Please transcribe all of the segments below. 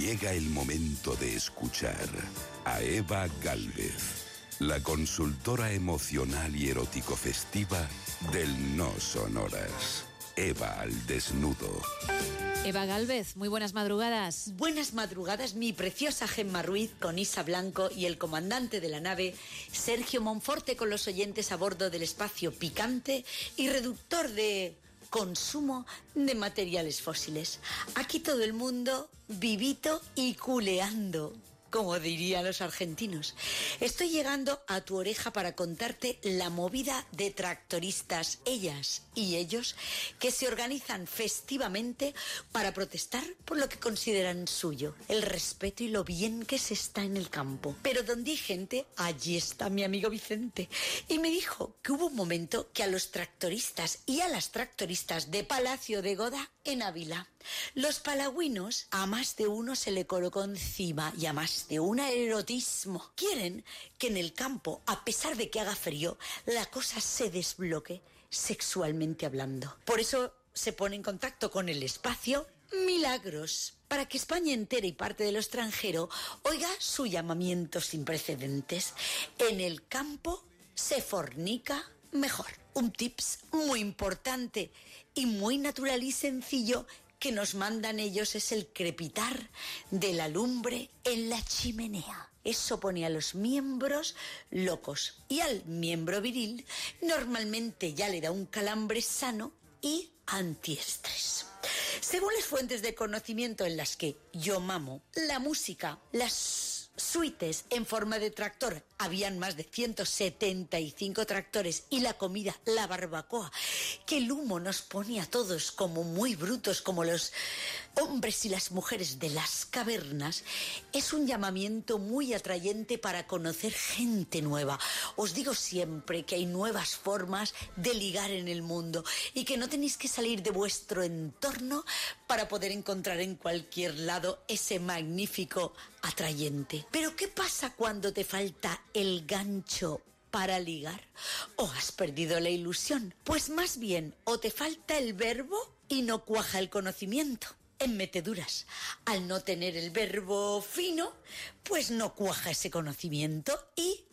Llega el momento de escuchar a Eva Galvez, la consultora emocional y erótico festiva del No Sonoras. Eva al desnudo. Eva Galvez, muy buenas madrugadas. Buenas madrugadas, mi preciosa Gemma Ruiz con Isa Blanco y el comandante de la nave, Sergio Monforte, con los oyentes a bordo del espacio picante y reductor de consumo de materiales fósiles. Aquí todo el mundo vivito y culeando como dirían los argentinos. Estoy llegando a tu oreja para contarte la movida de tractoristas, ellas y ellos, que se organizan festivamente para protestar por lo que consideran suyo, el respeto y lo bien que se está en el campo. Pero donde hay gente, allí está mi amigo Vicente. Y me dijo que hubo un momento que a los tractoristas y a las tractoristas de Palacio de Goda en Ávila, los palagüinos a más de uno se le colocó encima y a más de un erotismo. Quieren que en el campo, a pesar de que haga frío, la cosa se desbloque sexualmente hablando. Por eso se pone en contacto con el espacio Milagros, para que España entera y parte de lo extranjero oiga su llamamiento sin precedentes. En el campo se fornica mejor. Un tips muy importante y muy natural y sencillo que nos mandan ellos es el crepitar de la lumbre en la chimenea. Eso pone a los miembros locos y al miembro viril normalmente ya le da un calambre sano y antiestrés. Según las fuentes de conocimiento en las que yo mamo, la música, las suites en forma de tractor, habían más de 175 tractores y la comida, la barbacoa, que el humo nos pone a todos como muy brutos, como los hombres y las mujeres de las cavernas, es un llamamiento muy atrayente para conocer gente nueva. Os digo siempre que hay nuevas formas de ligar en el mundo y que no tenéis que salir de vuestro entorno para poder encontrar en cualquier lado ese magnífico atrayente. Pero ¿qué pasa cuando te falta el gancho para ligar? ¿O has perdido la ilusión? Pues más bien, o te falta el verbo y no cuaja el conocimiento. En meteduras, al no tener el verbo fino, pues no cuaja ese conocimiento y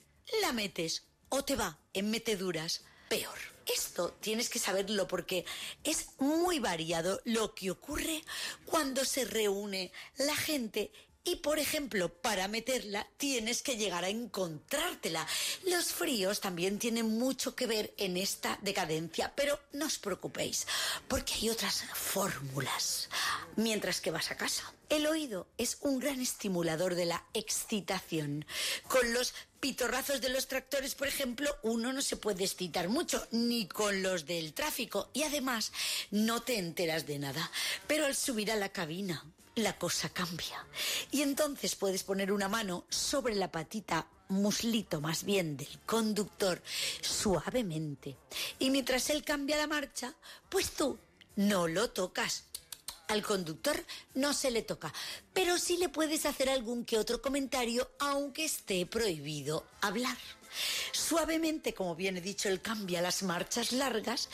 la metes o te va en meteduras peor. Esto tienes que saberlo porque es muy variado lo que ocurre cuando se reúne la gente y por ejemplo, para meterla tienes que llegar a encontrártela. Los fríos también tienen mucho que ver en esta decadencia, pero no os preocupéis, porque hay otras fórmulas mientras que vas a casa. El oído es un gran estimulador de la excitación. Con los pitorrazos de los tractores, por ejemplo, uno no se puede excitar mucho, ni con los del tráfico, y además no te enteras de nada. Pero al subir a la cabina, la cosa cambia. Y entonces puedes poner una mano sobre la patita muslito más bien del conductor suavemente. Y mientras él cambia la marcha, pues tú no lo tocas. Al conductor no se le toca, pero sí le puedes hacer algún que otro comentario, aunque esté prohibido hablar. Suavemente, como bien he dicho, él cambia las marchas largas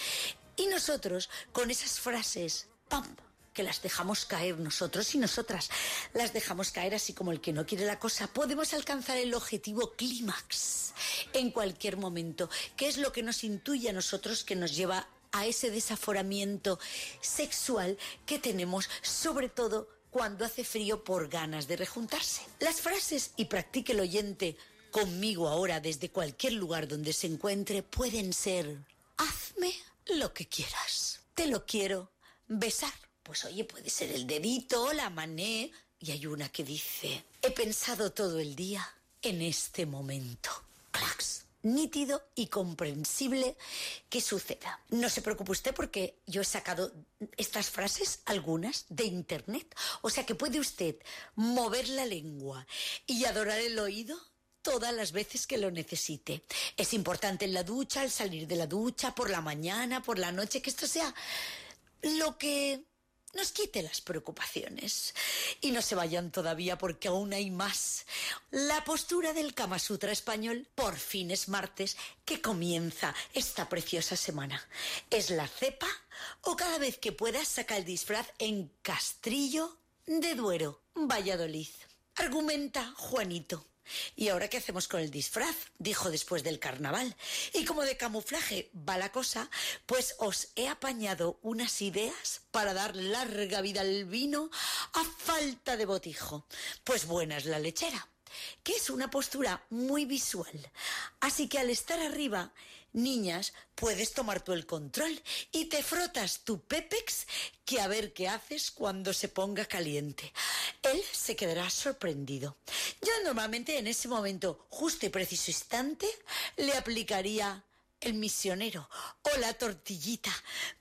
y nosotros con esas frases, ¡pam! Que las dejamos caer nosotros y nosotras las dejamos caer así como el que no quiere la cosa, podemos alcanzar el objetivo clímax en cualquier momento, que es lo que nos intuye a nosotros que nos lleva a ese desaforamiento sexual que tenemos, sobre todo cuando hace frío por ganas de rejuntarse. Las frases y practique el oyente conmigo ahora desde cualquier lugar donde se encuentre pueden ser hazme lo que quieras. Te lo quiero besar. Pues oye, puede ser el dedito, la mané. Y hay una que dice, he pensado todo el día en este momento. Clax. Nítido y comprensible que suceda. No se preocupe usted porque yo he sacado estas frases, algunas, de internet. O sea que puede usted mover la lengua y adorar el oído todas las veces que lo necesite. Es importante en la ducha, al salir de la ducha, por la mañana, por la noche, que esto sea lo que nos quite las preocupaciones. Y no se vayan todavía porque aún hay más. La postura del Kama Sutra español por fin es martes que comienza esta preciosa semana. ¿Es la cepa o cada vez que puedas saca el disfraz en castrillo de Duero, Valladolid. Argumenta Juanito. ¿Y ahora qué hacemos con el disfraz? Dijo después del carnaval. Y como de camuflaje va la cosa, pues os he apañado unas ideas para dar larga vida al vino a falta de botijo. Pues buena es la lechera, que es una postura muy visual. Así que al estar arriba Niñas, puedes tomar tú el control y te frotas tu Pepex que a ver qué haces cuando se ponga caliente. Él se quedará sorprendido. Yo normalmente en ese momento, justo y preciso instante, le aplicaría el misionero o la tortillita.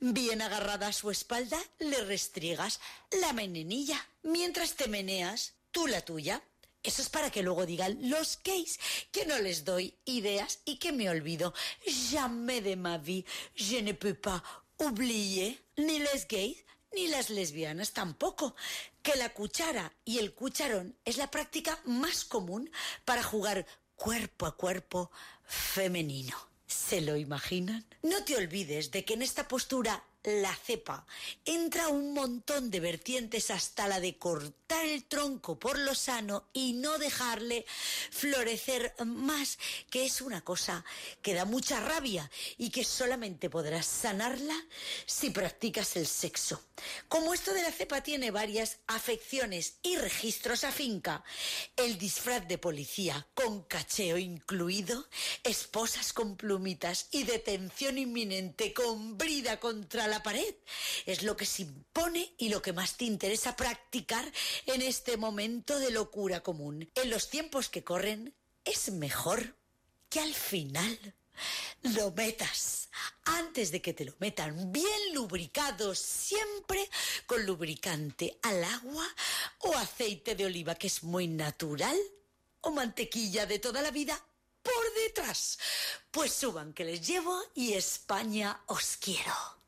Bien agarrada a su espalda, le restriegas la menenilla. Mientras te meneas, tú la tuya. Eso es para que luego digan los gays que no les doy ideas y que me olvido. Jamais de ma vie, je ne peux pas oublier ni les gays ni las lesbianas tampoco. Que la cuchara y el cucharón es la práctica más común para jugar cuerpo a cuerpo femenino. ¿Se lo imaginan? No te olvides de que en esta postura la cepa entra un montón de vertientes hasta la de cortar el tronco por lo sano y no dejarle florecer más, que es una cosa que da mucha rabia y que solamente podrás sanarla si practicas el sexo. Como esto de la cepa tiene varias afecciones y registros a finca, el disfraz de policía con cacheo incluido, esposas con plumitas y detención inminente con brida contra la pared es lo que se impone y lo que más te interesa practicar en este momento de locura común. En los tiempos que corren es mejor que al final lo metas antes de que te lo metan bien lubricado, siempre con lubricante al agua o aceite de oliva que es muy natural o mantequilla de toda la vida por detrás. Pues suban que les llevo y España os quiero.